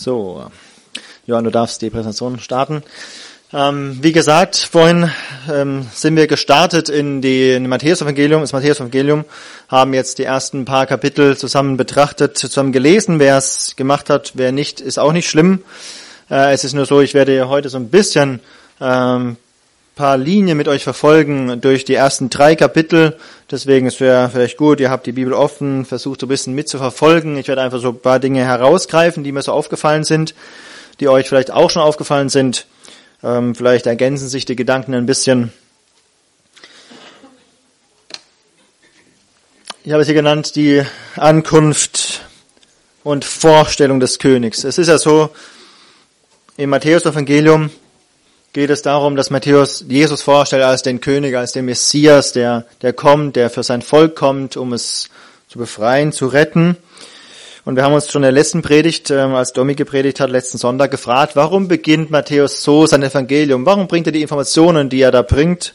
So, Johann, du darfst die Präsentation starten. Ähm, wie gesagt, vorhin ähm, sind wir gestartet in die in Matthäus-Evangelium, das Matthäus-Evangelium, haben jetzt die ersten paar Kapitel zusammen betrachtet, zusammen gelesen. Wer es gemacht hat, wer nicht, ist auch nicht schlimm. Äh, es ist nur so, ich werde heute so ein bisschen ähm, paar Linien mit euch verfolgen durch die ersten drei Kapitel. Deswegen ist es vielleicht gut, ihr habt die Bibel offen, versucht so ein bisschen mitzuverfolgen. Ich werde einfach so ein paar Dinge herausgreifen, die mir so aufgefallen sind, die euch vielleicht auch schon aufgefallen sind. Ähm, vielleicht ergänzen sich die Gedanken ein bisschen. Ich habe es hier genannt, die Ankunft und Vorstellung des Königs. Es ist ja so, im Matthäus-Evangelium geht es darum, dass Matthäus Jesus vorstellt als den König, als den Messias, der, der kommt, der für sein Volk kommt, um es zu befreien, zu retten. Und wir haben uns schon in der letzten Predigt, ähm, als Domi gepredigt hat, letzten Sonntag gefragt, warum beginnt Matthäus so sein Evangelium? Warum bringt er die Informationen, die er da bringt?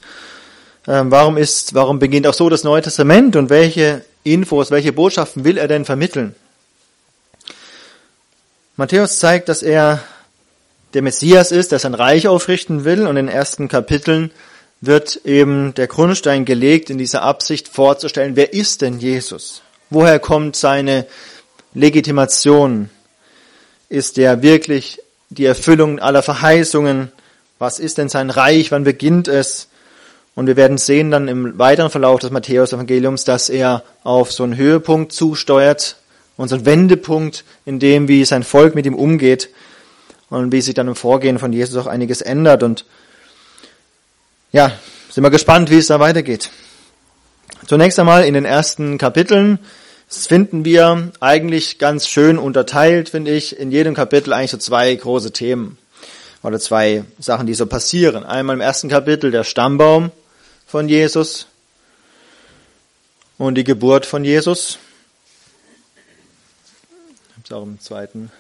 Ähm, warum ist, warum beginnt auch so das Neue Testament und welche Infos, welche Botschaften will er denn vermitteln? Matthäus zeigt, dass er der Messias ist, der sein Reich aufrichten will. Und in den ersten Kapiteln wird eben der Grundstein gelegt, in dieser Absicht vorzustellen, wer ist denn Jesus? Woher kommt seine Legitimation? Ist er wirklich die Erfüllung aller Verheißungen? Was ist denn sein Reich? Wann beginnt es? Und wir werden sehen dann im weiteren Verlauf des Matthäus-Evangeliums, dass er auf so einen Höhepunkt zusteuert und so Wendepunkt in dem, wie sein Volk mit ihm umgeht und wie sich dann im Vorgehen von Jesus auch einiges ändert. Und ja, sind wir gespannt, wie es da weitergeht. Zunächst einmal in den ersten Kapiteln finden wir eigentlich ganz schön unterteilt, finde ich, in jedem Kapitel eigentlich so zwei große Themen oder zwei Sachen, die so passieren. Einmal im ersten Kapitel der Stammbaum von Jesus und die Geburt von Jesus. Ich habe es auch im zweiten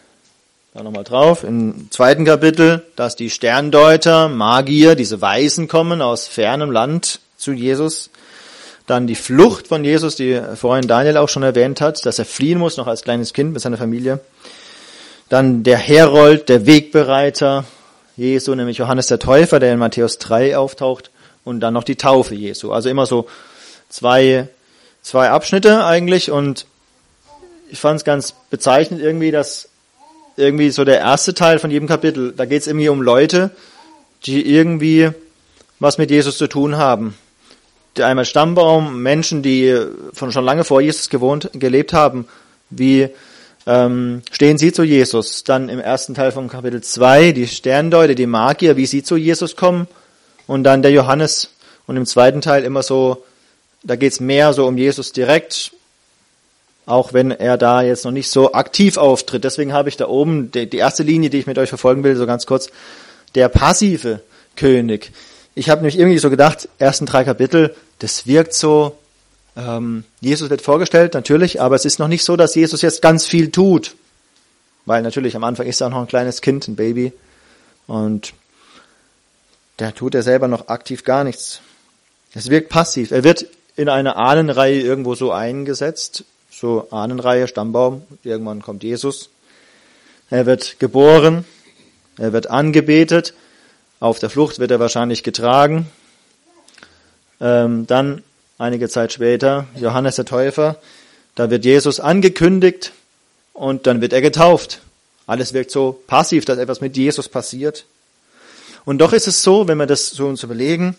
da nochmal drauf. Im zweiten Kapitel, dass die Sterndeuter, Magier, diese Weisen kommen aus fernem Land zu Jesus. Dann die Flucht von Jesus, die vorhin Daniel auch schon erwähnt hat, dass er fliehen muss, noch als kleines Kind mit seiner Familie. Dann der Herold, der Wegbereiter Jesu, nämlich Johannes der Täufer, der in Matthäus 3 auftaucht. Und dann noch die Taufe Jesu. Also immer so zwei, zwei Abschnitte eigentlich. Und ich fand es ganz bezeichnend irgendwie, dass irgendwie so der erste Teil von jedem Kapitel, da geht es irgendwie um Leute, die irgendwie was mit Jesus zu tun haben. Der einmal Stammbaum, Menschen, die von schon lange vor Jesus gewohnt, gelebt haben, wie ähm, stehen sie zu Jesus? Dann im ersten Teil von Kapitel 2 die Sterndeute, die Magier, wie sie zu Jesus kommen. Und dann der Johannes. Und im zweiten Teil immer so, da geht's mehr so um Jesus direkt, auch wenn er da jetzt noch nicht so aktiv auftritt. Deswegen habe ich da oben die, die erste Linie, die ich mit euch verfolgen will, so ganz kurz, der passive König. Ich habe nämlich irgendwie so gedacht, ersten drei Kapitel, das wirkt so, ähm, Jesus wird vorgestellt, natürlich, aber es ist noch nicht so, dass Jesus jetzt ganz viel tut. Weil natürlich am Anfang ist er noch ein kleines Kind, ein Baby. Und da tut er selber noch aktiv gar nichts. Es wirkt passiv. Er wird in eine Ahnenreihe irgendwo so eingesetzt, so Ahnenreihe, Stammbaum. Irgendwann kommt Jesus. Er wird geboren, er wird angebetet, auf der Flucht wird er wahrscheinlich getragen. Ähm, dann, einige Zeit später, Johannes der Täufer, da wird Jesus angekündigt und dann wird er getauft. Alles wirkt so passiv, dass etwas mit Jesus passiert. Und doch ist es so, wenn wir das so uns überlegen,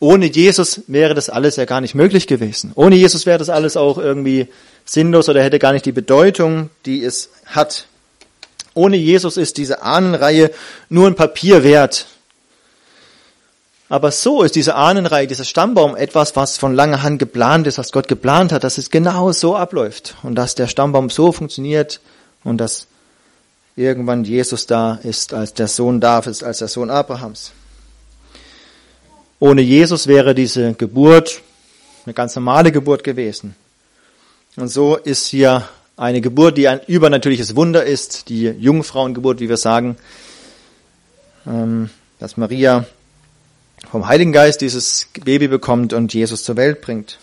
ohne Jesus wäre das alles ja gar nicht möglich gewesen. Ohne Jesus wäre das alles auch irgendwie sinnlos oder hätte gar nicht die Bedeutung, die es hat. Ohne Jesus ist diese Ahnenreihe nur ein Papier wert. Aber so ist diese Ahnenreihe, dieser Stammbaum etwas, was von langer Hand geplant ist, was Gott geplant hat, dass es genau so abläuft und dass der Stammbaum so funktioniert und dass irgendwann Jesus da ist als der Sohn Davids, als der Sohn Abrahams. Ohne Jesus wäre diese Geburt eine ganz normale Geburt gewesen. Und so ist hier eine Geburt, die ein übernatürliches Wunder ist, die Jungfrauengeburt, wie wir sagen, ähm, dass Maria vom Heiligen Geist dieses Baby bekommt und Jesus zur Welt bringt.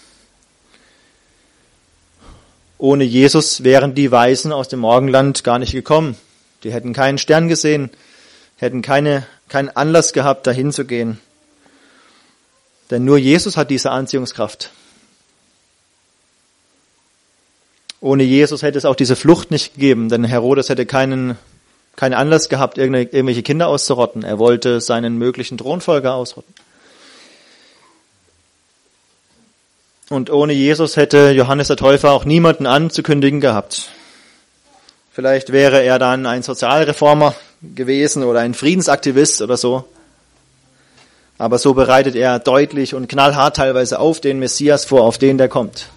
Ohne Jesus wären die Weisen aus dem Morgenland gar nicht gekommen. Die hätten keinen Stern gesehen, hätten keine, keinen Anlass gehabt, dahin zu gehen. Denn nur Jesus hat diese Anziehungskraft. Ohne Jesus hätte es auch diese Flucht nicht gegeben, denn Herodes hätte keinen, keinen Anlass gehabt, irgendwelche Kinder auszurotten. Er wollte seinen möglichen Thronfolger ausrotten. Und ohne Jesus hätte Johannes der Täufer auch niemanden anzukündigen gehabt. Vielleicht wäre er dann ein Sozialreformer gewesen oder ein Friedensaktivist oder so. Aber so bereitet er deutlich und knallhart teilweise auf den Messias vor, auf den der kommt.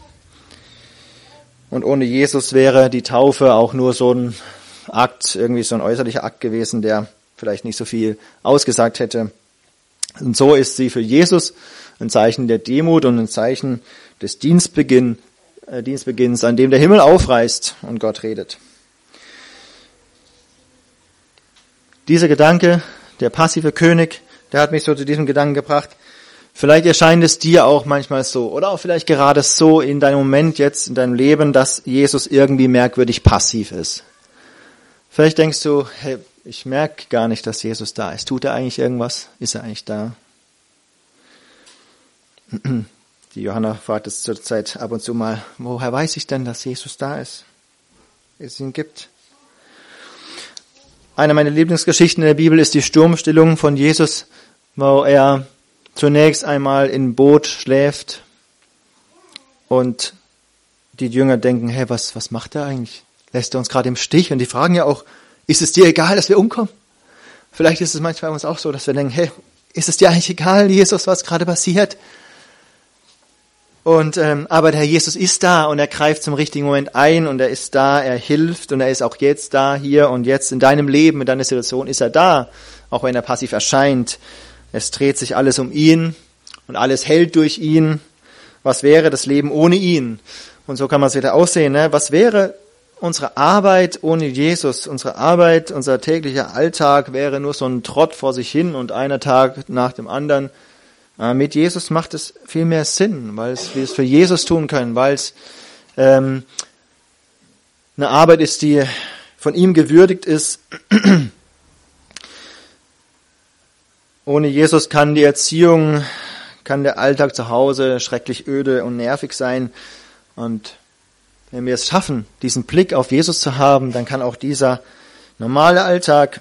Und ohne Jesus wäre die Taufe auch nur so ein Akt, irgendwie so ein äußerlicher Akt gewesen, der vielleicht nicht so viel ausgesagt hätte. Und so ist sie für Jesus ein Zeichen der Demut und ein Zeichen des Dienstbeginn, äh, Dienstbeginns, an dem der Himmel aufreißt und Gott redet. Dieser Gedanke, der passive König, der hat mich so zu diesem Gedanken gebracht. Vielleicht erscheint es dir auch manchmal so oder auch vielleicht gerade so in deinem Moment jetzt in deinem Leben, dass Jesus irgendwie merkwürdig passiv ist. Vielleicht denkst du, hey, ich merke gar nicht, dass Jesus da ist. Tut er eigentlich irgendwas? Ist er eigentlich da? Die Johanna fragt es zurzeit ab und zu mal, woher weiß ich denn, dass Jesus da ist? Es ihn gibt. Eine meiner Lieblingsgeschichten in der Bibel ist die Sturmstillung von Jesus, wo er zunächst einmal im Boot schläft und die Jünger denken, hey, was, was macht er eigentlich? Lässt er uns gerade im Stich? Und die fragen ja auch, ist es dir egal, dass wir umkommen? Vielleicht ist es manchmal bei uns auch so, dass wir denken, hey, ist es dir eigentlich egal, Jesus, was gerade passiert? Und ähm, aber der Herr Jesus ist da und er greift zum richtigen Moment ein und er ist da, er hilft und er ist auch jetzt da, hier und jetzt in deinem Leben, in deiner Situation ist er da, auch wenn er passiv erscheint. Es dreht sich alles um ihn und alles hält durch ihn. Was wäre das Leben ohne ihn? Und so kann man es wieder aussehen. Ne? Was wäre unsere Arbeit ohne Jesus? Unsere Arbeit, unser täglicher Alltag wäre nur so ein Trott vor sich hin und einer Tag nach dem anderen. Äh, mit Jesus macht es viel mehr Sinn, weil es, wir es für Jesus tun können, weil es ähm, eine Arbeit ist, die von ihm gewürdigt ist. Ohne Jesus kann die Erziehung, kann der Alltag zu Hause schrecklich öde und nervig sein. Und wenn wir es schaffen, diesen Blick auf Jesus zu haben, dann kann auch dieser normale Alltag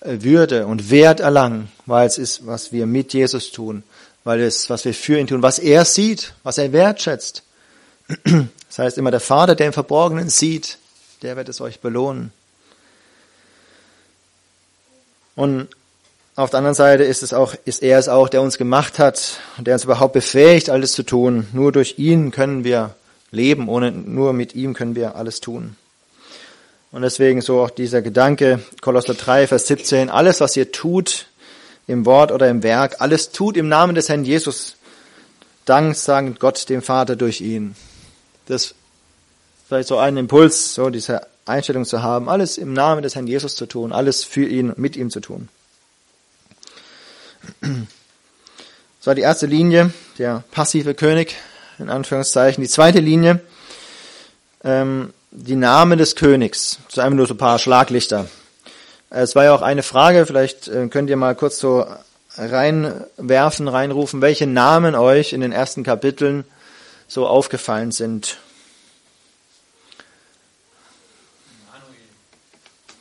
würde und Wert erlangen, weil es ist, was wir mit Jesus tun, weil es, was wir für ihn tun, was er sieht, was er wertschätzt. Das heißt immer, der Vater, der im Verborgenen sieht, der wird es euch belohnen. Und auf der anderen Seite ist es auch, ist er es auch, der uns gemacht hat, der uns überhaupt befähigt, alles zu tun. Nur durch ihn können wir leben, ohne, nur mit ihm können wir alles tun. Und deswegen so auch dieser Gedanke, Kolosser 3, Vers 17, alles, was ihr tut, im Wort oder im Werk, alles tut im Namen des Herrn Jesus. Dank sagen Gott dem Vater durch ihn. Das ist vielleicht so ein Impuls, so diese Einstellung zu haben, alles im Namen des Herrn Jesus zu tun, alles für ihn, mit ihm zu tun. Das war die erste Linie, der passive König, in Anführungszeichen. Die zweite Linie, ähm, die Name des Königs. Sind einfach nur so ein paar Schlaglichter. Es war ja auch eine Frage, vielleicht äh, könnt ihr mal kurz so reinwerfen, reinrufen, welche Namen euch in den ersten Kapiteln so aufgefallen sind.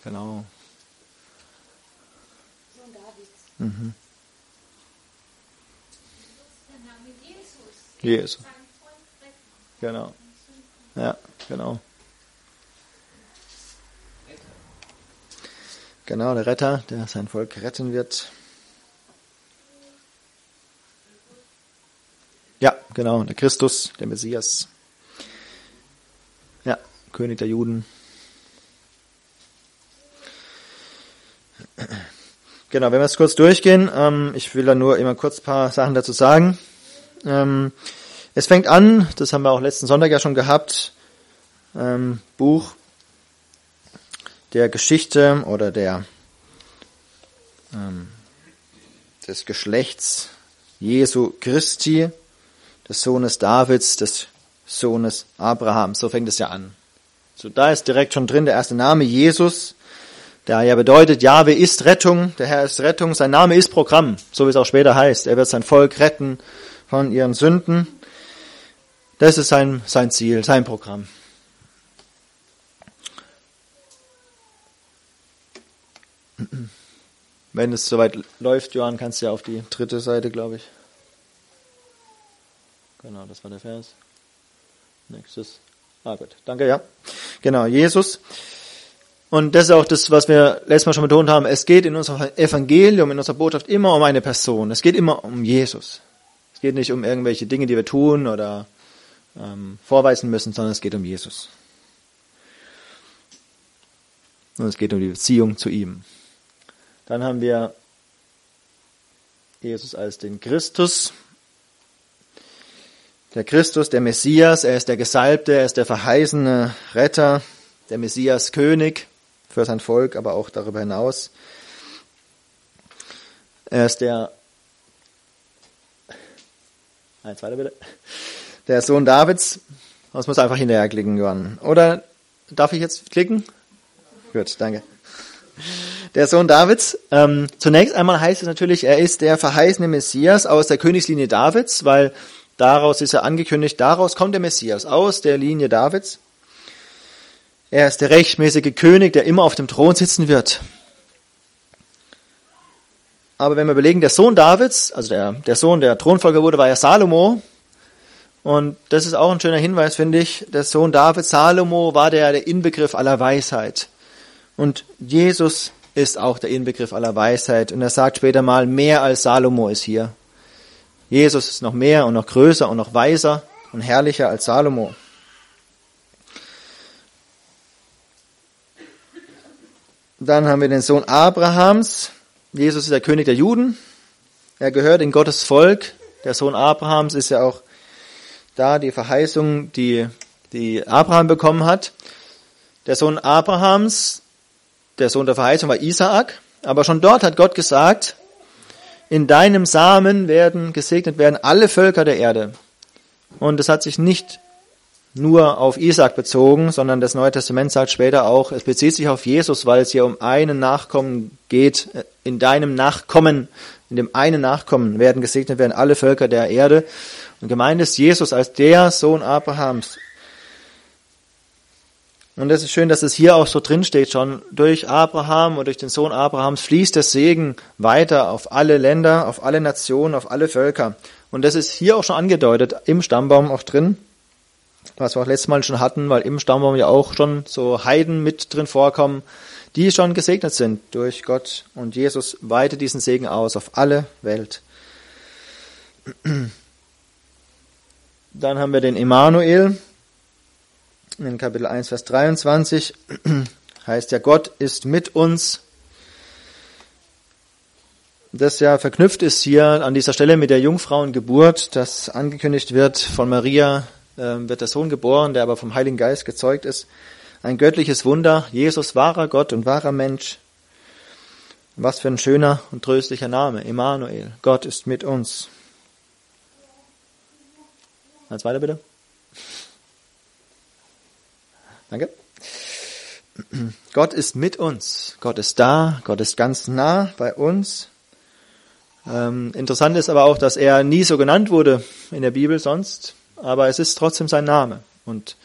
Genau. Mhm. Jesus. Genau. Ja, genau. Genau, der Retter, der sein Volk retten wird. Ja, genau, der Christus, der Messias. Ja, König der Juden. Genau, wenn wir es kurz durchgehen, ähm, ich will da nur immer kurz ein paar Sachen dazu sagen. Ähm, es fängt an, das haben wir auch letzten Sonntag ja schon gehabt, ähm, Buch der Geschichte oder der ähm, des Geschlechts Jesu Christi, des Sohnes Davids, des Sohnes Abrahams. So fängt es ja an. So, da ist direkt schon drin der erste Name Jesus, der ja bedeutet, Jahwe ist Rettung, der Herr ist Rettung, sein Name ist Programm, so wie es auch später heißt. Er wird sein Volk retten von ihren Sünden. Das ist sein, sein Ziel, sein Programm. Wenn es soweit läuft, Johann, kannst du ja auf die dritte Seite, glaube ich. Genau, das war der Vers. Nächstes. Ah, gut. Danke, ja. Genau, Jesus. Und das ist auch das, was wir letztes Mal schon betont haben. Es geht in unserem Evangelium, in unserer Botschaft immer um eine Person. Es geht immer um Jesus. Es geht nicht um irgendwelche Dinge, die wir tun oder ähm, vorweisen müssen, sondern es geht um Jesus. Und es geht um die Beziehung zu ihm. Dann haben wir Jesus als den Christus. Der Christus, der Messias, er ist der Gesalbte, er ist der verheißene Retter, der Messias König für sein Volk, aber auch darüber hinaus. Er ist der, eins weiter bitte, der Sohn Davids. Das muss einfach hinterher klicken, Johann. Oder darf ich jetzt klicken? Gut, danke. Der Sohn Davids. Ähm, zunächst einmal heißt es natürlich, er ist der verheißene Messias aus der Königslinie Davids, weil daraus ist er angekündigt, daraus kommt der Messias, aus der Linie Davids. Er ist der rechtmäßige König, der immer auf dem Thron sitzen wird. Aber wenn wir überlegen, der Sohn Davids, also der, der Sohn, der Thronfolger wurde, war ja Salomo. Und das ist auch ein schöner Hinweis, finde ich. Der Sohn Davids, Salomo, war der, der Inbegriff aller Weisheit. Und Jesus ist auch der Inbegriff aller Weisheit. Und er sagt später mal, mehr als Salomo ist hier. Jesus ist noch mehr und noch größer und noch weiser und herrlicher als Salomo. Dann haben wir den Sohn Abrahams. Jesus ist der König der Juden. Er gehört in Gottes Volk. Der Sohn Abrahams ist ja auch da die Verheißung, die, die Abraham bekommen hat. Der Sohn Abrahams, der Sohn der Verheißung war Isaak. Aber schon dort hat Gott gesagt, in deinem Samen werden gesegnet werden alle Völker der Erde. Und es hat sich nicht nur auf Isaac bezogen, sondern das Neue Testament sagt später auch, es bezieht sich auf Jesus, weil es hier um einen Nachkommen geht. In deinem Nachkommen, in dem einen Nachkommen werden gesegnet werden alle Völker der Erde. Und gemeint ist Jesus als der Sohn Abrahams. Und es ist schön, dass es hier auch so drin steht schon. Durch Abraham und durch den Sohn Abrahams fließt der Segen weiter auf alle Länder, auf alle Nationen, auf alle Völker. Und das ist hier auch schon angedeutet, im Stammbaum auch drin was wir auch letztes Mal schon hatten, weil im Stammbaum ja auch schon so Heiden mit drin vorkommen, die schon gesegnet sind durch Gott und Jesus weitet diesen Segen aus auf alle Welt. Dann haben wir den Emanuel in Kapitel 1, Vers 23 heißt ja, Gott ist mit uns. Das ja verknüpft ist hier an dieser Stelle mit der Jungfrauengeburt, das angekündigt wird von Maria ähm, wird der Sohn geboren, der aber vom Heiligen Geist gezeugt ist. Ein göttliches Wunder, Jesus wahrer Gott und wahrer Mensch. Was für ein schöner und tröstlicher Name, Emanuel. Gott ist mit uns. Als weiter bitte. Danke. Gott ist mit uns. Gott ist da. Gott ist ganz nah bei uns. Ähm, interessant ist aber auch, dass er nie so genannt wurde in der Bibel sonst aber es ist trotzdem sein Name und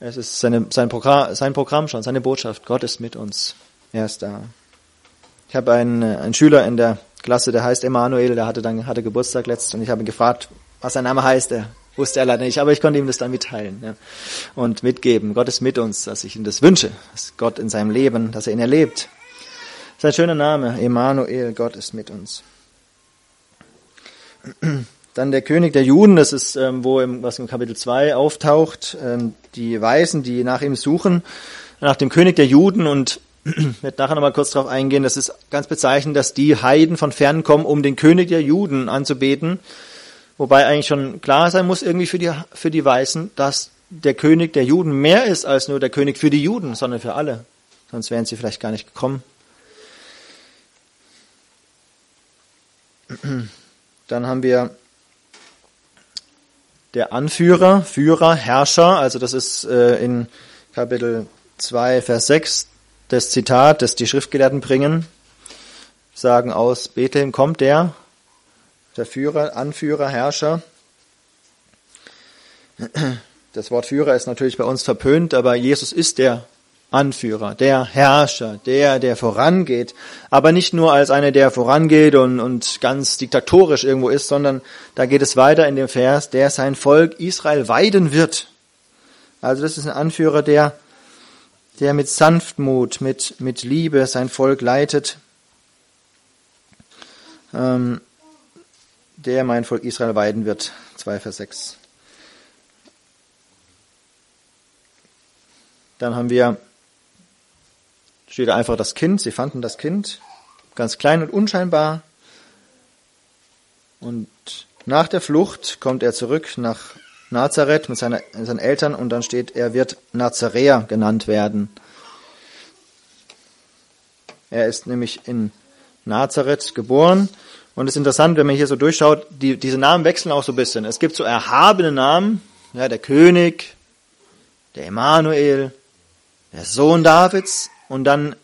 es ist seine, sein, Programm, sein Programm schon, seine Botschaft. Gott ist mit uns. Er ist da. Ich habe einen, einen Schüler in der Klasse, der heißt Emanuel, der hatte dann hatte Geburtstag letzt und ich habe ihn gefragt, was sein Name heißt. Er wusste er leider nicht, aber ich konnte ihm das dann mitteilen ja, und mitgeben. Gott ist mit uns, dass ich ihm das wünsche, dass Gott in seinem Leben, dass er ihn erlebt. Das ist ein schöner Name, Emanuel, Gott ist mit uns. Dann der König der Juden, das ist, ähm, wo im, was im Kapitel 2 auftaucht, ähm, die Weisen, die nach ihm suchen, nach dem König der Juden und wird nachher nochmal kurz darauf eingehen, das ist ganz bezeichnend, dass die Heiden von fern kommen, um den König der Juden anzubeten. Wobei eigentlich schon klar sein muss irgendwie für die, für die Weißen, dass der König der Juden mehr ist als nur der König für die Juden, sondern für alle. Sonst wären sie vielleicht gar nicht gekommen. Dann haben wir der Anführer, Führer, Herrscher. Also das ist äh, in Kapitel 2, Vers 6, das Zitat, das die Schriftgelehrten bringen, sagen aus Bethlehem kommt der, der Führer, Anführer, Herrscher. Das Wort Führer ist natürlich bei uns verpönt, aber Jesus ist der Anführer, der Herrscher, der, der vorangeht, aber nicht nur als einer, der vorangeht und, und ganz diktatorisch irgendwo ist, sondern da geht es weiter in dem Vers, der sein Volk Israel weiden wird. Also das ist ein Anführer, der, der mit Sanftmut, mit, mit Liebe sein Volk leitet, ähm, der mein Volk Israel weiden wird. 2 Vers 6. Dann haben wir steht einfach das Kind. Sie fanden das Kind ganz klein und unscheinbar. Und nach der Flucht kommt er zurück nach Nazareth mit seiner, seinen Eltern und dann steht, er wird Nazaräer genannt werden. Er ist nämlich in Nazareth geboren. Und es ist interessant, wenn man hier so durchschaut, die, diese Namen wechseln auch so ein bisschen. Es gibt so erhabene Namen, ja, der König, der Emanuel, der Sohn Davids. Und dann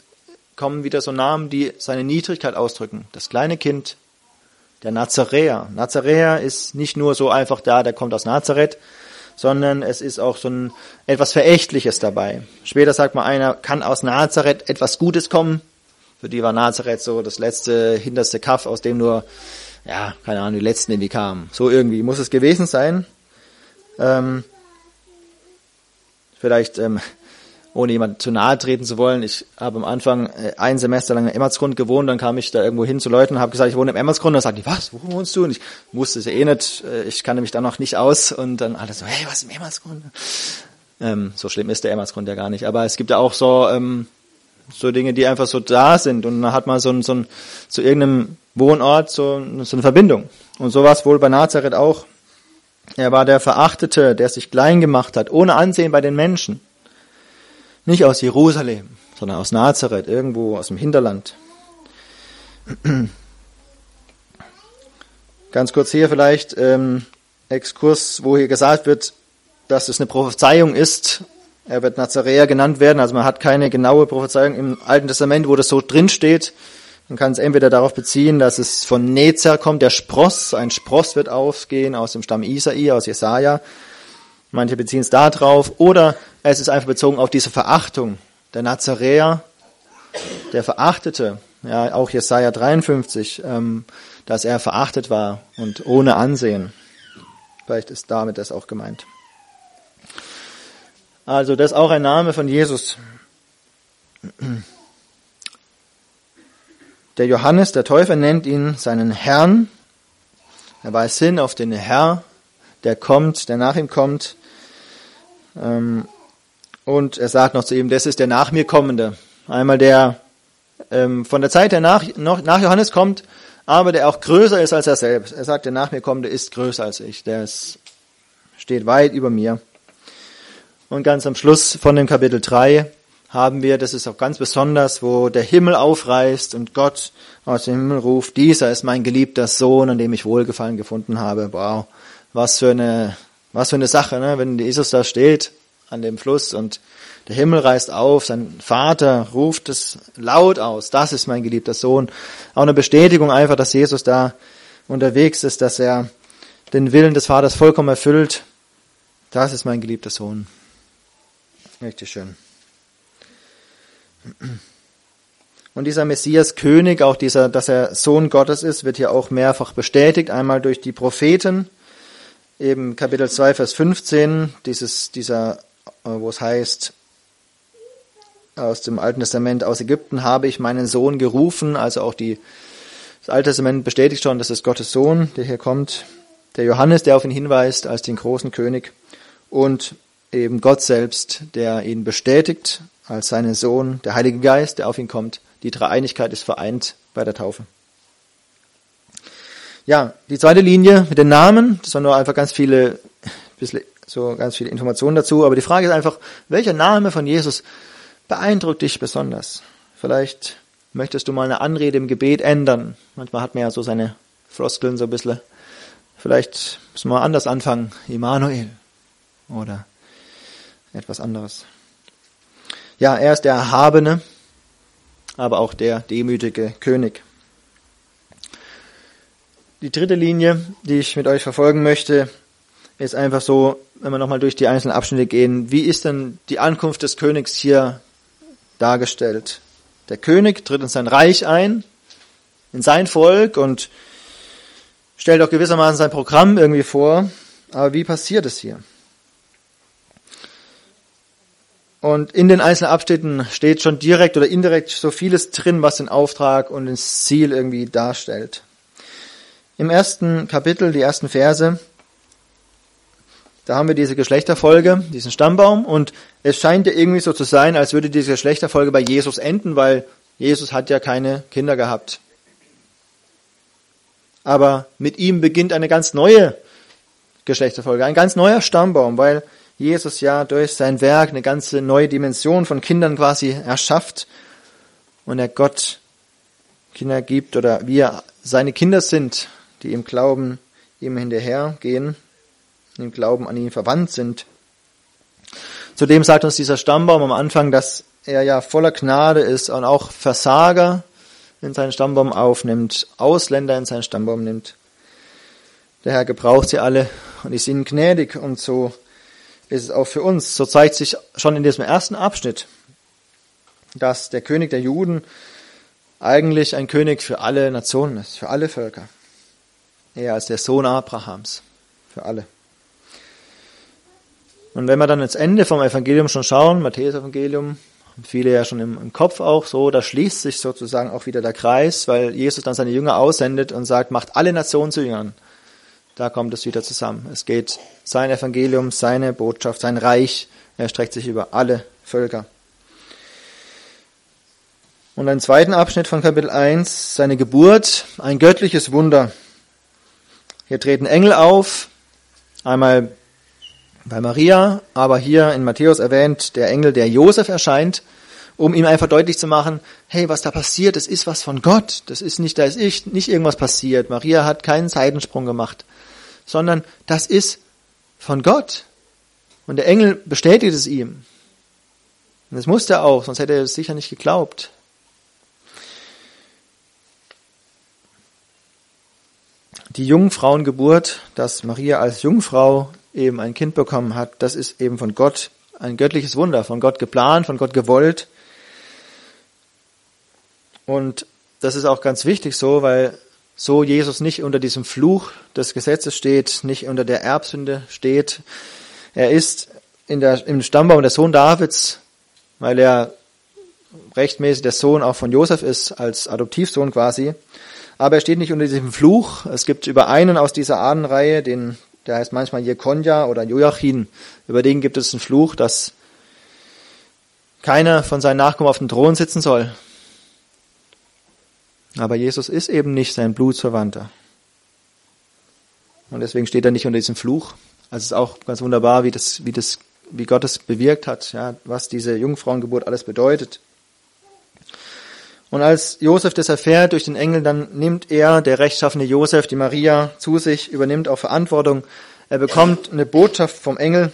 kommen wieder so Namen, die seine Niedrigkeit ausdrücken. Das kleine Kind, der Nazaräer. Nazaräer ist nicht nur so einfach da, der kommt aus Nazareth, sondern es ist auch so ein etwas Verächtliches dabei. Später sagt man einer, kann aus Nazareth etwas Gutes kommen. Für die war Nazareth so das letzte, hinterste Kaff, aus dem nur, ja, keine Ahnung, die letzten irgendwie kamen. So irgendwie muss es gewesen sein. Ähm, vielleicht ähm, ohne jemand zu nahe treten zu wollen. Ich habe am Anfang äh, ein Semester lang in Emmersgrund gewohnt, dann kam ich da irgendwo hin zu Leuten und habe gesagt, ich wohne im Emmersgrund. Dann sagten die, was, wo wohnst du? Und ich wusste es ja eh nicht, äh, ich kannte mich da noch nicht aus. Und dann alle so, hey, was im Emmersgrund? Ähm, so schlimm ist der Emmersgrund ja gar nicht. Aber es gibt ja auch so, ähm, so Dinge, die einfach so da sind. Und dann hat man so, so zu irgendeinem Wohnort so, so eine Verbindung. Und so war es wohl bei Nazareth auch. Er war der Verachtete, der sich klein gemacht hat, ohne Ansehen bei den Menschen. Nicht aus Jerusalem, sondern aus Nazareth, irgendwo aus dem Hinterland. Ganz kurz hier vielleicht ähm, Exkurs, wo hier gesagt wird, dass es eine Prophezeiung ist. Er wird Nazaräer genannt werden. Also man hat keine genaue Prophezeiung im Alten Testament, wo das so drin steht. Man kann es entweder darauf beziehen, dass es von Nezer kommt, der Spross. Ein Spross wird aufgehen aus dem Stamm Isai, aus Jesaja. Manche beziehen es da drauf. Oder es ist einfach bezogen auf diese Verachtung. Der Nazaräer, der Verachtete, ja, auch Jesaja 53, ähm, dass er verachtet war und ohne Ansehen. Vielleicht ist damit das auch gemeint. Also, das ist auch ein Name von Jesus. Der Johannes, der Täufer, nennt ihn seinen Herrn. Er weist hin auf den Herr, der kommt, der nach ihm kommt. Ähm, und er sagt noch zu ihm, das ist der nach mir kommende. Einmal der ähm, von der Zeit, der nach, Johannes kommt, aber der auch größer ist als er selbst. Er sagt, der nach mir kommende ist größer als ich. Der steht weit über mir. Und ganz am Schluss von dem Kapitel 3 haben wir, das ist auch ganz besonders, wo der Himmel aufreißt und Gott aus dem Himmel ruft, dieser ist mein geliebter Sohn, an dem ich Wohlgefallen gefunden habe. Wow, was für eine was für eine Sache, ne? wenn Jesus da steht an dem Fluss und der Himmel reißt auf, sein Vater ruft es laut aus, das ist mein geliebter Sohn. Auch eine Bestätigung einfach, dass Jesus da unterwegs ist, dass er den Willen des Vaters vollkommen erfüllt. Das ist mein geliebter Sohn. Richtig schön. Und dieser Messias König, auch dieser, dass er Sohn Gottes ist, wird hier auch mehrfach bestätigt. Einmal durch die Propheten, eben Kapitel 2, Vers 15, dieses, dieser, äh, wo es heißt, aus dem Alten Testament, aus Ägypten habe ich meinen Sohn gerufen, also auch die, das Alte Testament bestätigt schon, dass es Gottes Sohn, der hier kommt, der Johannes, der auf ihn hinweist als den großen König und eben Gott selbst, der ihn bestätigt als seinen Sohn, der Heilige Geist, der auf ihn kommt. Die Dreieinigkeit ist vereint bei der Taufe. Ja, die zweite Linie mit den Namen, das waren nur einfach ganz viele, so ganz viele Informationen dazu, aber die Frage ist einfach, welcher Name von Jesus beeindruckt dich besonders? Vielleicht möchtest du mal eine Anrede im Gebet ändern. Manchmal hat man ja so seine Floskeln so ein bisschen. Vielleicht müssen wir anders anfangen. Immanuel. Oder etwas anderes. Ja, er ist der Erhabene, aber auch der demütige König. Die dritte Linie, die ich mit euch verfolgen möchte, ist einfach so, wenn wir nochmal durch die einzelnen Abschnitte gehen, wie ist denn die Ankunft des Königs hier dargestellt? Der König tritt in sein Reich ein, in sein Volk und stellt auch gewissermaßen sein Programm irgendwie vor. Aber wie passiert es hier? Und in den einzelnen Abschnitten steht schon direkt oder indirekt so vieles drin, was den Auftrag und das Ziel irgendwie darstellt. Im ersten Kapitel, die ersten Verse, da haben wir diese Geschlechterfolge, diesen Stammbaum und es scheint ja irgendwie so zu sein, als würde diese Geschlechterfolge bei Jesus enden, weil Jesus hat ja keine Kinder gehabt. Aber mit ihm beginnt eine ganz neue Geschlechterfolge, ein ganz neuer Stammbaum, weil Jesus ja durch sein Werk eine ganze neue Dimension von Kindern quasi erschafft und er Gott Kinder gibt oder wir seine Kinder sind, die im Glauben ihm hinterhergehen, im Glauben an ihn verwandt sind. Zudem sagt uns dieser Stammbaum am Anfang, dass er ja voller Gnade ist und auch Versager in seinen Stammbaum aufnimmt, Ausländer in seinen Stammbaum nimmt. Der Herr gebraucht sie alle und ist ihnen gnädig und so ist es auch für uns. So zeigt sich schon in diesem ersten Abschnitt, dass der König der Juden eigentlich ein König für alle Nationen ist, für alle Völker. Er als der Sohn Abrahams, für alle. Und wenn wir dann ins Ende vom Evangelium schon schauen, Matthäus Evangelium, viele ja schon im, im, Kopf auch so, da schließt sich sozusagen auch wieder der Kreis, weil Jesus dann seine Jünger aussendet und sagt, macht alle Nationen zu Jüngern. Da kommt es wieder zusammen. Es geht sein Evangelium, seine Botschaft, sein Reich, er streckt sich über alle Völker. Und einen zweiten Abschnitt von Kapitel 1, seine Geburt, ein göttliches Wunder. Hier treten Engel auf, einmal bei Maria, aber hier in Matthäus erwähnt der Engel, der Josef erscheint, um ihm einfach deutlich zu machen, hey, was da passiert, das ist was von Gott, das ist nicht, da ist ich, nicht irgendwas passiert. Maria hat keinen Seitensprung gemacht, sondern das ist von Gott. Und der Engel bestätigt es ihm. Und das musste er auch, sonst hätte er es sicher nicht geglaubt. Die Jungfrauengeburt, dass Maria als Jungfrau eben ein Kind bekommen hat, das ist eben von Gott ein göttliches Wunder, von Gott geplant, von Gott gewollt. Und das ist auch ganz wichtig so, weil so Jesus nicht unter diesem Fluch des Gesetzes steht, nicht unter der Erbsünde steht. Er ist in der, im Stammbaum der Sohn Davids, weil er rechtmäßig der Sohn auch von Josef ist, als Adoptivsohn quasi. Aber er steht nicht unter diesem Fluch. Es gibt über einen aus dieser Ahnenreihe, den der heißt manchmal Jekonja oder Joachim. Über den gibt es einen Fluch, dass keiner von seinen Nachkommen auf dem Thron sitzen soll. Aber Jesus ist eben nicht sein Blutsverwandter. Und deswegen steht er nicht unter diesem Fluch. Also es ist auch ganz wunderbar, wie das, wie das, wie Gott es bewirkt hat, ja, was diese Jungfrauengeburt alles bedeutet. Und als Josef das erfährt durch den Engel, dann nimmt er, der rechtschaffene Josef, die Maria zu sich, übernimmt auch Verantwortung. Er bekommt eine Botschaft vom Engel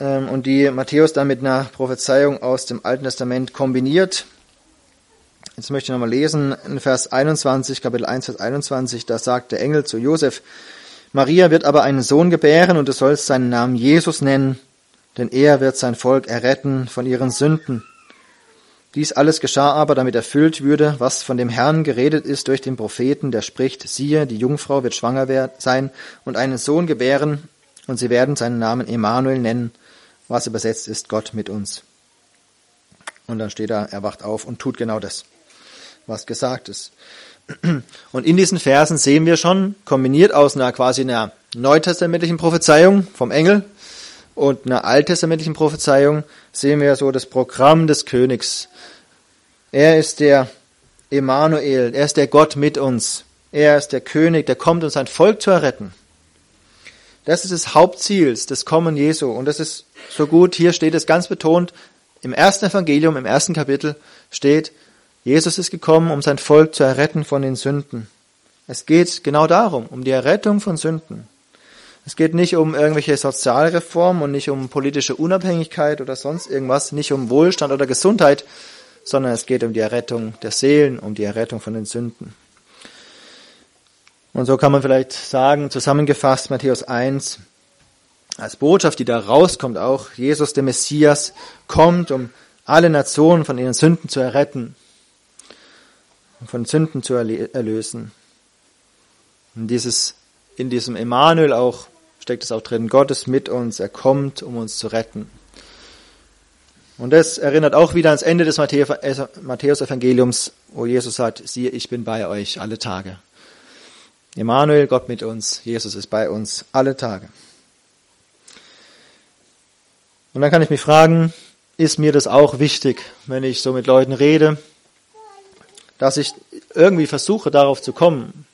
ähm, und die Matthäus dann mit einer Prophezeiung aus dem Alten Testament kombiniert. Jetzt möchte ich nochmal lesen, in Vers 21, Kapitel 1, Vers 21, da sagt der Engel zu Josef, Maria wird aber einen Sohn gebären und du sollst seinen Namen Jesus nennen, denn er wird sein Volk erretten von ihren Sünden. Dies alles geschah aber, damit erfüllt würde, was von dem Herrn geredet ist durch den Propheten, der spricht, siehe, die Jungfrau wird schwanger sein und einen Sohn gebären, und sie werden seinen Namen Emanuel nennen, was übersetzt ist Gott mit uns. Und dann steht da, er wacht auf und tut genau das, was gesagt ist. Und in diesen Versen sehen wir schon, kombiniert aus einer quasi einer neutestamentlichen Prophezeiung vom Engel und einer alttestamentlichen Prophezeiung, sehen wir so das Programm des Königs, er ist der Emanuel, er ist der Gott mit uns. Er ist der König, der kommt, um sein Volk zu erretten. Das ist das Hauptziel des Kommen Jesu. Und das ist so gut. Hier steht es ganz betont. Im ersten Evangelium, im ersten Kapitel steht, Jesus ist gekommen, um sein Volk zu erretten von den Sünden. Es geht genau darum, um die Errettung von Sünden. Es geht nicht um irgendwelche Sozialreformen und nicht um politische Unabhängigkeit oder sonst irgendwas, nicht um Wohlstand oder Gesundheit, sondern es geht um die Errettung der Seelen, um die Errettung von den Sünden. Und so kann man vielleicht sagen, zusammengefasst, Matthäus 1, als Botschaft, die da rauskommt, auch Jesus, der Messias, kommt, um alle Nationen von ihren Sünden zu erretten, von Sünden zu erlösen. Und dieses, in diesem Emanuel auch steckt es auch drin, Gott ist mit uns, er kommt, um uns zu retten. Und das erinnert auch wieder ans Ende des Matthäus-Evangeliums, wo Jesus sagt, siehe, ich bin bei euch alle Tage. Emanuel, Gott mit uns, Jesus ist bei uns alle Tage. Und dann kann ich mich fragen, ist mir das auch wichtig, wenn ich so mit Leuten rede, dass ich irgendwie versuche, darauf zu kommen,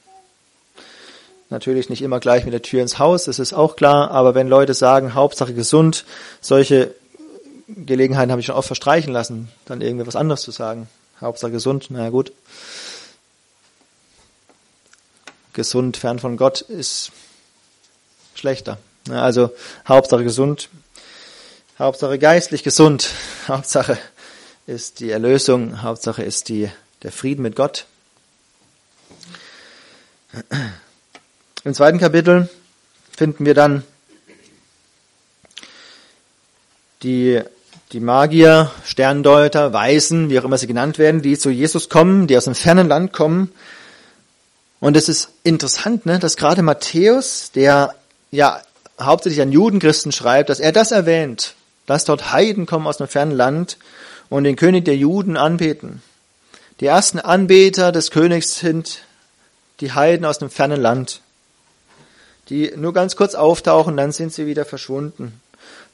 Natürlich nicht immer gleich mit der Tür ins Haus, das ist auch klar, aber wenn Leute sagen, Hauptsache gesund, solche Gelegenheiten habe ich schon oft verstreichen lassen, dann irgendwie was anderes zu sagen. Hauptsache gesund, naja gut. Gesund, fern von Gott ist schlechter. Also Hauptsache gesund, Hauptsache geistlich gesund, Hauptsache ist die Erlösung, Hauptsache ist die, der Frieden mit Gott. Im zweiten Kapitel finden wir dann die, die Magier, Sterndeuter, Weisen, wie auch immer sie genannt werden, die zu Jesus kommen, die aus einem fernen Land kommen. Und es ist interessant, ne, dass gerade Matthäus, der ja hauptsächlich an Judenchristen schreibt, dass er das erwähnt, dass dort Heiden kommen aus einem fernen Land und den König der Juden anbeten. Die ersten Anbeter des Königs sind die Heiden aus einem fernen Land die nur ganz kurz auftauchen, dann sind sie wieder verschwunden.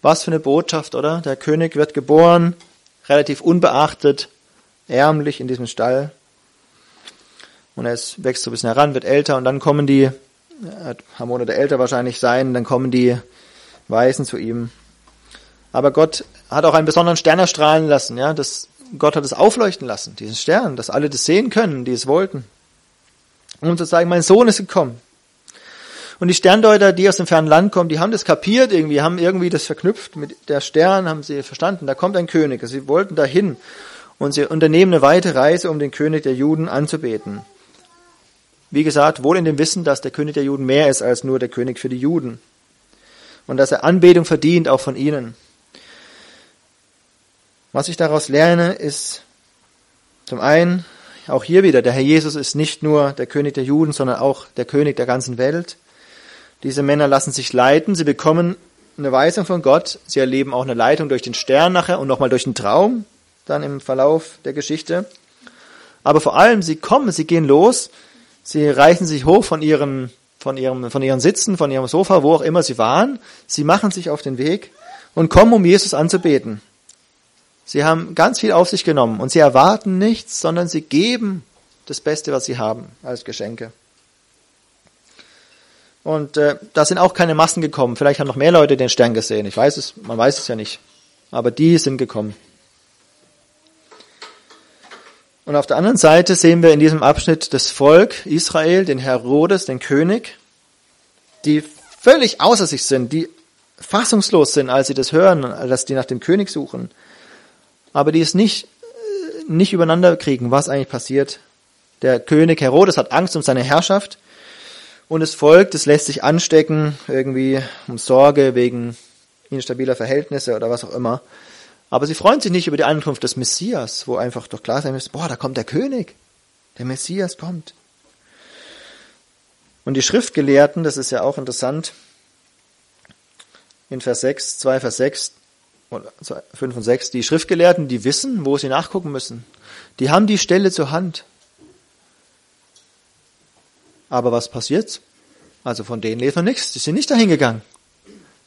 Was für eine Botschaft, oder? Der König wird geboren, relativ unbeachtet, ärmlich in diesem Stall. Und er wächst so ein bisschen heran, wird älter und dann kommen die, er hat Monate älter wahrscheinlich sein, dann kommen die Weisen zu ihm. Aber Gott hat auch einen besonderen Stern erstrahlen lassen, ja, das, Gott hat es aufleuchten lassen, diesen Stern, dass alle das sehen können, die es wollten. Um zu sagen, mein Sohn ist gekommen. Und die Sterndeuter, die aus dem fernen Land kommen, die haben das kapiert irgendwie, haben irgendwie das verknüpft mit der Stern, haben sie verstanden, da kommt ein König. Sie wollten dahin und sie unternehmen eine weite Reise, um den König der Juden anzubeten. Wie gesagt, wohl in dem Wissen, dass der König der Juden mehr ist als nur der König für die Juden. Und dass er Anbetung verdient, auch von ihnen. Was ich daraus lerne, ist zum einen, auch hier wieder, der Herr Jesus ist nicht nur der König der Juden, sondern auch der König der ganzen Welt. Diese Männer lassen sich leiten, sie bekommen eine Weisung von Gott, sie erleben auch eine Leitung durch den Stern nachher und nochmal durch den Traum, dann im Verlauf der Geschichte. Aber vor allem, sie kommen, sie gehen los, sie reichen sich hoch von ihren, von ihrem, von ihren Sitzen, von ihrem Sofa, wo auch immer sie waren, sie machen sich auf den Weg und kommen, um Jesus anzubeten. Sie haben ganz viel auf sich genommen und sie erwarten nichts, sondern sie geben das Beste, was sie haben, als Geschenke. Und äh, da sind auch keine Massen gekommen. Vielleicht haben noch mehr Leute den Stern gesehen. Ich weiß es, man weiß es ja nicht. Aber die sind gekommen. Und auf der anderen Seite sehen wir in diesem Abschnitt das Volk Israel, den Herodes, den König, die völlig außer sich sind, die fassungslos sind, als sie das hören, dass die nach dem König suchen. Aber die es nicht, äh, nicht übereinander kriegen, was eigentlich passiert. Der König Herodes hat Angst um seine Herrschaft und es folgt, es lässt sich anstecken, irgendwie um Sorge wegen instabiler Verhältnisse oder was auch immer. Aber sie freuen sich nicht über die Ankunft des Messias, wo einfach doch klar sein muss, boah, da kommt der König. Der Messias kommt. Und die Schriftgelehrten, das ist ja auch interessant, in Vers 6, 2 Vers 6, 5 und 6, die Schriftgelehrten, die wissen, wo sie nachgucken müssen. Die haben die Stelle zur Hand. Aber was passiert? Also von denen lesen wir nichts. Die sind nicht dahin gegangen.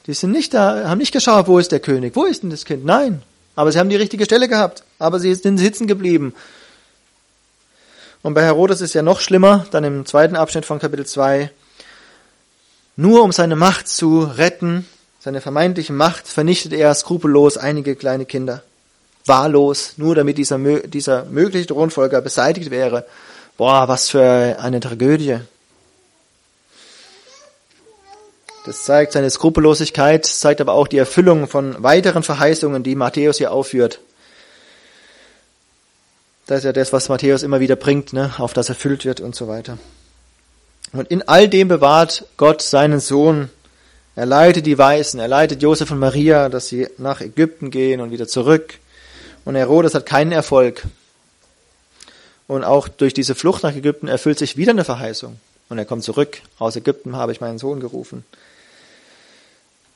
Die sind nicht da, haben nicht geschaut, wo ist der König, wo ist denn das Kind? Nein. Aber sie haben die richtige Stelle gehabt. Aber sie sind sitzen geblieben. Und bei Herodes ist ja noch schlimmer, dann im zweiten Abschnitt von Kapitel 2. Nur um seine Macht zu retten, seine vermeintliche Macht, vernichtet er skrupellos einige kleine Kinder. Wahllos, nur damit dieser, dieser mögliche Thronfolger beseitigt wäre. Boah, was für eine Tragödie. Das zeigt seine Skrupellosigkeit, zeigt aber auch die Erfüllung von weiteren Verheißungen, die Matthäus hier aufführt. Das ist ja das, was Matthäus immer wieder bringt, ne? auf das erfüllt wird und so weiter. Und in all dem bewahrt Gott seinen Sohn. Er leitet die Weißen, er leitet Josef und Maria, dass sie nach Ägypten gehen und wieder zurück. Und Herodes hat keinen Erfolg. Und auch durch diese Flucht nach Ägypten erfüllt sich wieder eine Verheißung. Und er kommt zurück. Aus Ägypten habe ich meinen Sohn gerufen.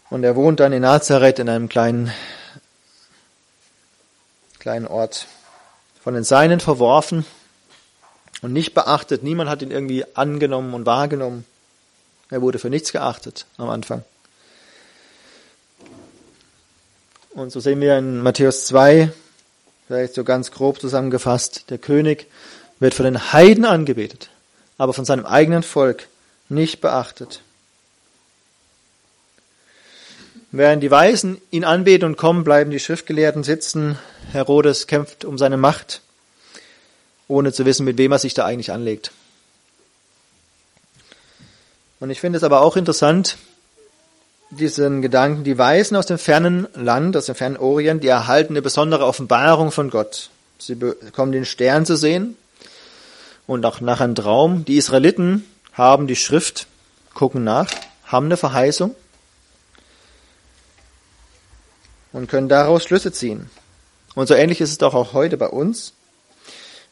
Und er wohnt dann in Nazareth in einem kleinen, kleinen Ort. Von den Seinen verworfen und nicht beachtet. Niemand hat ihn irgendwie angenommen und wahrgenommen. Er wurde für nichts geachtet am Anfang. Und so sehen wir in Matthäus 2, vielleicht so ganz grob zusammengefasst, der König wird von den Heiden angebetet, aber von seinem eigenen Volk nicht beachtet. Während die Weisen ihn anbeten und kommen, bleiben die Schriftgelehrten sitzen. Herodes kämpft um seine Macht, ohne zu wissen, mit wem er sich da eigentlich anlegt. Und ich finde es aber auch interessant, diesen Gedanken, die Weisen aus dem fernen Land, aus dem fernen Orient, die erhalten eine besondere Offenbarung von Gott. Sie bekommen den Stern zu sehen und auch nach einem Traum. Die Israeliten haben die Schrift, gucken nach, haben eine Verheißung und können daraus Schlüsse ziehen. Und so ähnlich ist es doch auch heute bei uns.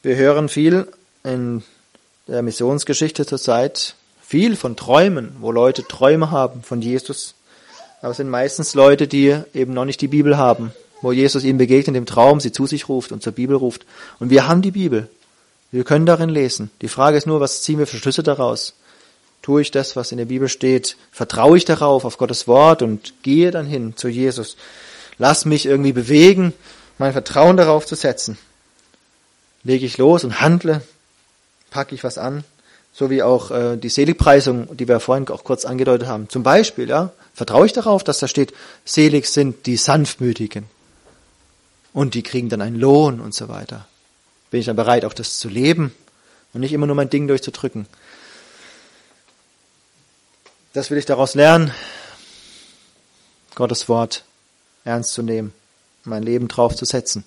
Wir hören viel in der Missionsgeschichte zur Zeit, viel von Träumen, wo Leute Träume haben von Jesus. Aber es sind meistens Leute, die eben noch nicht die Bibel haben, wo Jesus ihnen begegnet im Traum, sie zu sich ruft und zur Bibel ruft. Und wir haben die Bibel. Wir können darin lesen. Die Frage ist nur, was ziehen wir für Schlüsse daraus? Tue ich das, was in der Bibel steht? Vertraue ich darauf, auf Gottes Wort und gehe dann hin zu Jesus? Lass mich irgendwie bewegen, mein Vertrauen darauf zu setzen. Lege ich los und handle, packe ich was an, so wie auch äh, die Seligpreisung, die wir vorhin auch kurz angedeutet haben. Zum Beispiel, ja, vertraue ich darauf, dass da steht, selig sind die Sanftmütigen und die kriegen dann einen Lohn und so weiter. Bin ich dann bereit, auch das zu leben und nicht immer nur mein Ding durchzudrücken. Das will ich daraus lernen, Gottes Wort ernst zu nehmen, mein Leben drauf zu setzen.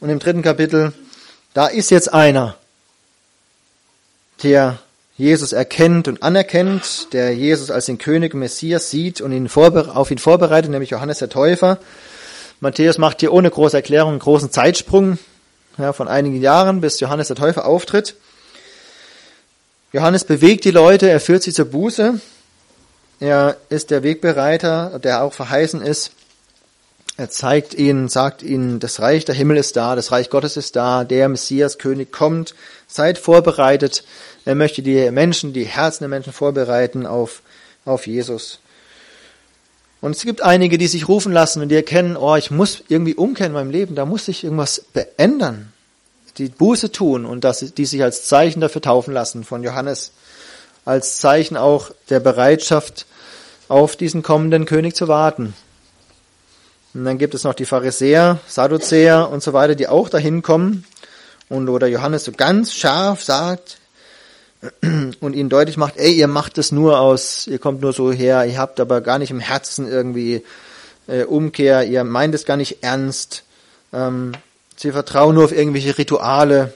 Und im dritten Kapitel, da ist jetzt einer, der Jesus erkennt und anerkennt, der Jesus als den König Messias sieht und ihn auf ihn vorbereitet, nämlich Johannes der Täufer. Matthäus macht hier ohne große Erklärung einen großen Zeitsprung ja, von einigen Jahren, bis Johannes der Täufer auftritt. Johannes bewegt die Leute, er führt sie zur Buße. Er ist der Wegbereiter, der auch verheißen ist. Er zeigt ihnen, sagt ihnen, das Reich der Himmel ist da, das Reich Gottes ist da, der Messias König kommt. Seid vorbereitet. Er möchte die Menschen, die Herzen der Menschen vorbereiten auf, auf Jesus. Und es gibt einige, die sich rufen lassen und die erkennen, oh, ich muss irgendwie umkehren in meinem Leben, da muss sich irgendwas beändern. Die Buße tun und dass die sich als Zeichen dafür taufen lassen von Johannes, als Zeichen auch der Bereitschaft, auf diesen kommenden König zu warten. Und dann gibt es noch die Pharisäer, Sadduzäer und so weiter, die auch dahin kommen und oder Johannes so ganz scharf sagt und ihnen deutlich macht, ey, ihr macht es nur aus, ihr kommt nur so her, ihr habt aber gar nicht im Herzen irgendwie äh, Umkehr, ihr meint es gar nicht ernst, ähm, sie vertrauen nur auf irgendwelche Rituale.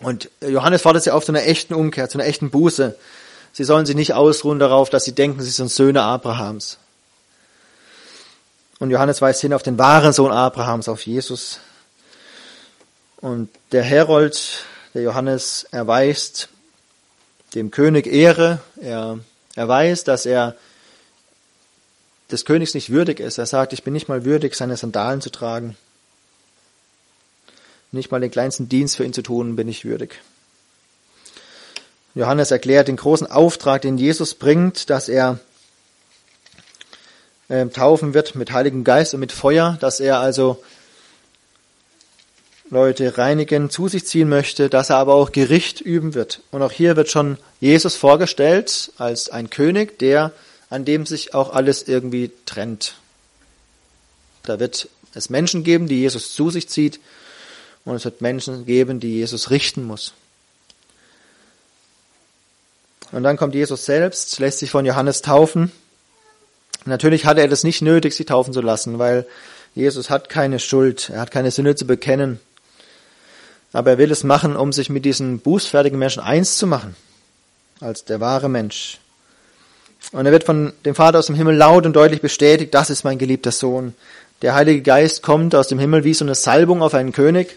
Und Johannes fordert sie auf zu einer echten Umkehr, zu einer echten Buße. Sie sollen sich nicht ausruhen darauf, dass sie denken, sie sind Söhne Abrahams. Und Johannes weist hin auf den wahren Sohn Abrahams, auf Jesus. Und der Herold, der Johannes, erweist dem König Ehre. Er erweist, dass er des Königs nicht würdig ist. Er sagt, ich bin nicht mal würdig, seine Sandalen zu tragen. Nicht mal den kleinsten Dienst für ihn zu tun, bin ich würdig. Johannes erklärt den großen Auftrag, den Jesus bringt, dass er äh, taufen wird mit Heiligem Geist und mit Feuer, dass er also Leute reinigen, zu sich ziehen möchte, dass er aber auch Gericht üben wird. Und auch hier wird schon Jesus vorgestellt als ein König, der, an dem sich auch alles irgendwie trennt. Da wird es Menschen geben, die Jesus zu sich zieht, und es wird Menschen geben, die Jesus richten muss. Und dann kommt Jesus selbst, lässt sich von Johannes taufen. Natürlich hatte er das nicht nötig, sich taufen zu lassen, weil Jesus hat keine Schuld, er hat keine Sünde zu bekennen. Aber er will es machen, um sich mit diesen bußfertigen Menschen eins zu machen, als der wahre Mensch. Und er wird von dem Vater aus dem Himmel laut und deutlich bestätigt, das ist mein geliebter Sohn. Der Heilige Geist kommt aus dem Himmel wie so eine Salbung auf einen König.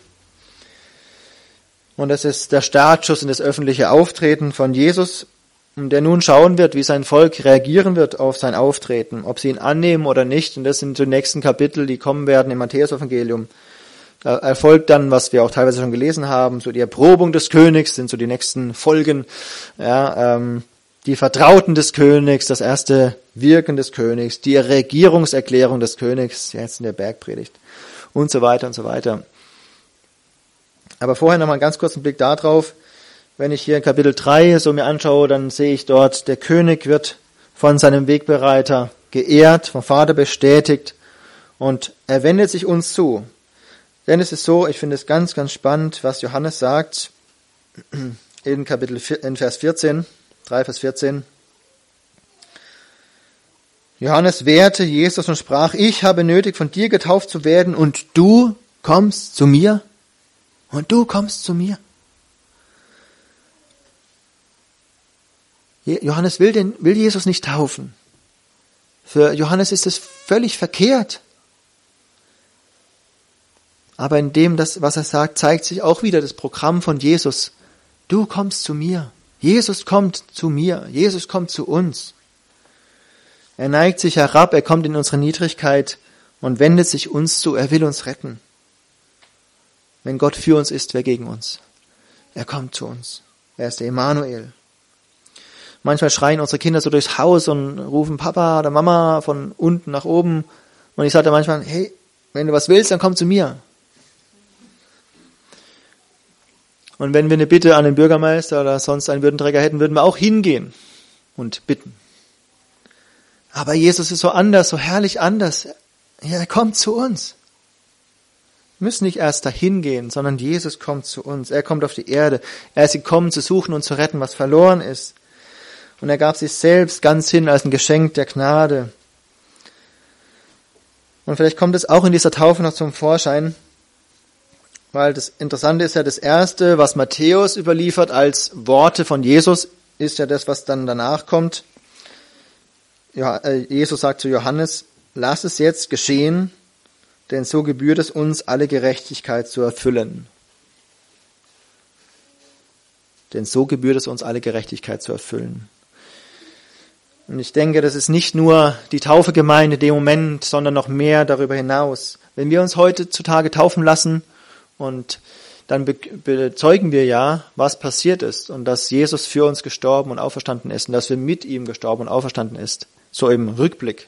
Und das ist der Startschuss in das öffentliche Auftreten von Jesus, der nun schauen wird, wie sein Volk reagieren wird auf sein Auftreten, ob sie ihn annehmen oder nicht. Und das sind die nächsten Kapitel, die kommen werden im Matthäus-Evangelium. Da erfolgt dann, was wir auch teilweise schon gelesen haben, so die Erprobung des Königs, sind so die nächsten Folgen. Ja, ähm, die Vertrauten des Königs, das erste Wirken des Königs, die Regierungserklärung des Königs, jetzt in der Bergpredigt und so weiter und so weiter. Aber vorher noch mal einen ganz kurzen Blick darauf. Wenn ich hier Kapitel 3 so mir anschaue, dann sehe ich dort, der König wird von seinem Wegbereiter geehrt, vom Vater bestätigt und er wendet sich uns zu. Denn es ist so, ich finde es ganz, ganz spannend, was Johannes sagt in Kapitel 4, in Vers 14. 3, Vers 14. Johannes wehrte Jesus und sprach, ich habe nötig, von dir getauft zu werden und du kommst zu mir? Und du kommst zu mir? Johannes will, den, will Jesus nicht taufen. Für Johannes ist es völlig verkehrt. Aber in dem, das, was er sagt, zeigt sich auch wieder das Programm von Jesus. Du kommst zu mir. Jesus kommt zu mir, Jesus kommt zu uns. Er neigt sich herab, er kommt in unsere Niedrigkeit und wendet sich uns zu, er will uns retten. Wenn Gott für uns ist, wer gegen uns? Er kommt zu uns. Er ist der Emanuel. Manchmal schreien unsere Kinder so durchs Haus und rufen Papa oder Mama von unten nach oben. Und ich sagte manchmal, hey, wenn du was willst, dann komm zu mir. Und wenn wir eine Bitte an den Bürgermeister oder sonst einen Würdenträger hätten, würden wir auch hingehen und bitten. Aber Jesus ist so anders, so herrlich anders. Er kommt zu uns. Wir müssen nicht erst dahin gehen, sondern Jesus kommt zu uns. Er kommt auf die Erde. Er ist gekommen, zu suchen und zu retten, was verloren ist. Und er gab sich selbst ganz hin als ein Geschenk der Gnade. Und vielleicht kommt es auch in dieser Taufe noch zum Vorschein, weil das Interessante ist ja, das Erste, was Matthäus überliefert als Worte von Jesus, ist ja das, was dann danach kommt. Äh, Jesus sagt zu Johannes, lass es jetzt geschehen, denn so gebührt es uns, alle Gerechtigkeit zu erfüllen. Denn so gebührt es uns, alle Gerechtigkeit zu erfüllen. Und ich denke, das ist nicht nur die Taufegemeinde in dem Moment, sondern noch mehr darüber hinaus. Wenn wir uns heutzutage taufen lassen, und dann bezeugen wir ja, was passiert ist und dass Jesus für uns gestorben und auferstanden ist und dass wir mit ihm gestorben und auferstanden ist. So im Rückblick.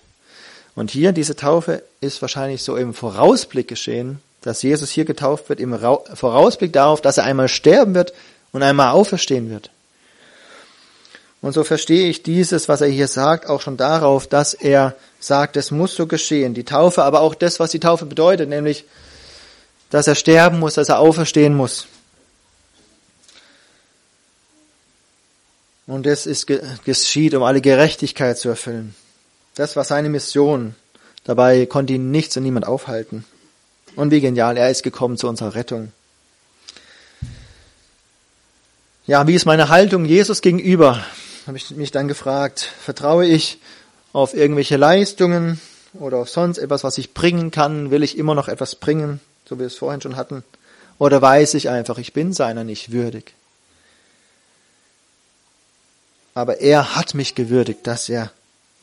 Und hier, diese Taufe ist wahrscheinlich so im Vorausblick geschehen, dass Jesus hier getauft wird, im Vorausblick darauf, dass er einmal sterben wird und einmal auferstehen wird. Und so verstehe ich dieses, was er hier sagt, auch schon darauf, dass er sagt, es muss so geschehen. Die Taufe, aber auch das, was die Taufe bedeutet, nämlich dass er sterben muss, dass er auferstehen muss. Und das ist geschieht, um alle Gerechtigkeit zu erfüllen. Das war seine Mission. Dabei konnte ihn nichts und niemand aufhalten. Und wie genial, er ist gekommen zu unserer Rettung. Ja, wie ist meine Haltung Jesus gegenüber? Habe ich mich dann gefragt. Vertraue ich auf irgendwelche Leistungen oder auf sonst etwas, was ich bringen kann? Will ich immer noch etwas bringen? so wie wir es vorhin schon hatten? Oder weiß ich einfach, ich bin seiner nicht würdig? Aber er hat mich gewürdigt, dass er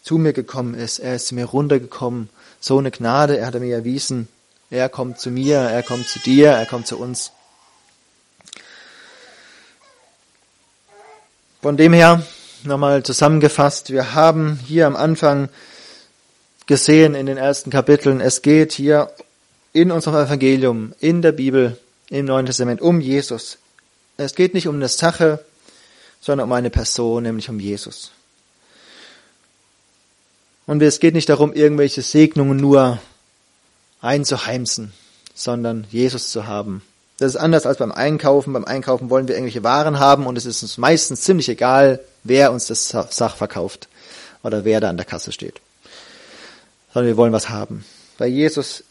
zu mir gekommen ist. Er ist zu mir runtergekommen. So eine Gnade, er hat mir erwiesen. Er kommt zu mir, er kommt zu dir, er kommt zu uns. Von dem her, nochmal zusammengefasst, wir haben hier am Anfang gesehen in den ersten Kapiteln, es geht hier in unserem Evangelium, in der Bibel, im Neuen Testament um Jesus. Es geht nicht um eine Sache, sondern um eine Person, nämlich um Jesus. Und es geht nicht darum, irgendwelche Segnungen nur einzuheimsen, sondern Jesus zu haben. Das ist anders als beim Einkaufen. Beim Einkaufen wollen wir irgendwelche Waren haben und es ist uns meistens ziemlich egal, wer uns das Sach verkauft oder wer da an der Kasse steht. Sondern wir wollen was haben. Bei Jesus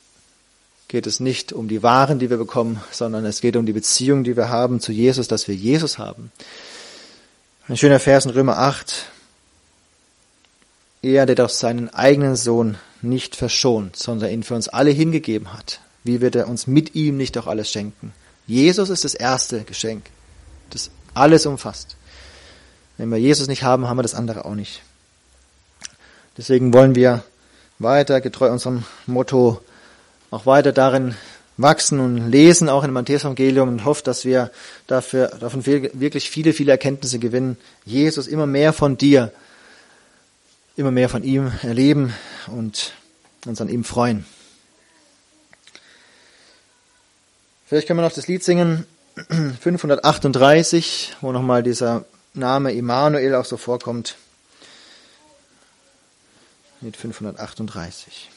geht es nicht um die Waren, die wir bekommen, sondern es geht um die Beziehung, die wir haben zu Jesus, dass wir Jesus haben. Ein schöner Vers in Römer 8. Er, der doch seinen eigenen Sohn nicht verschont, sondern ihn für uns alle hingegeben hat, wie wird er uns mit ihm nicht auch alles schenken? Jesus ist das erste Geschenk, das alles umfasst. Wenn wir Jesus nicht haben, haben wir das andere auch nicht. Deswegen wollen wir weiter, getreu unserem Motto, auch weiter darin wachsen und lesen, auch im Matthäus-Evangelium und hoffe, dass wir dafür, davon wirklich viele, viele Erkenntnisse gewinnen. Jesus, immer mehr von dir, immer mehr von ihm erleben und uns an ihm freuen. Vielleicht können wir noch das Lied singen, 538, wo nochmal dieser Name Immanuel auch so vorkommt. Lied 538.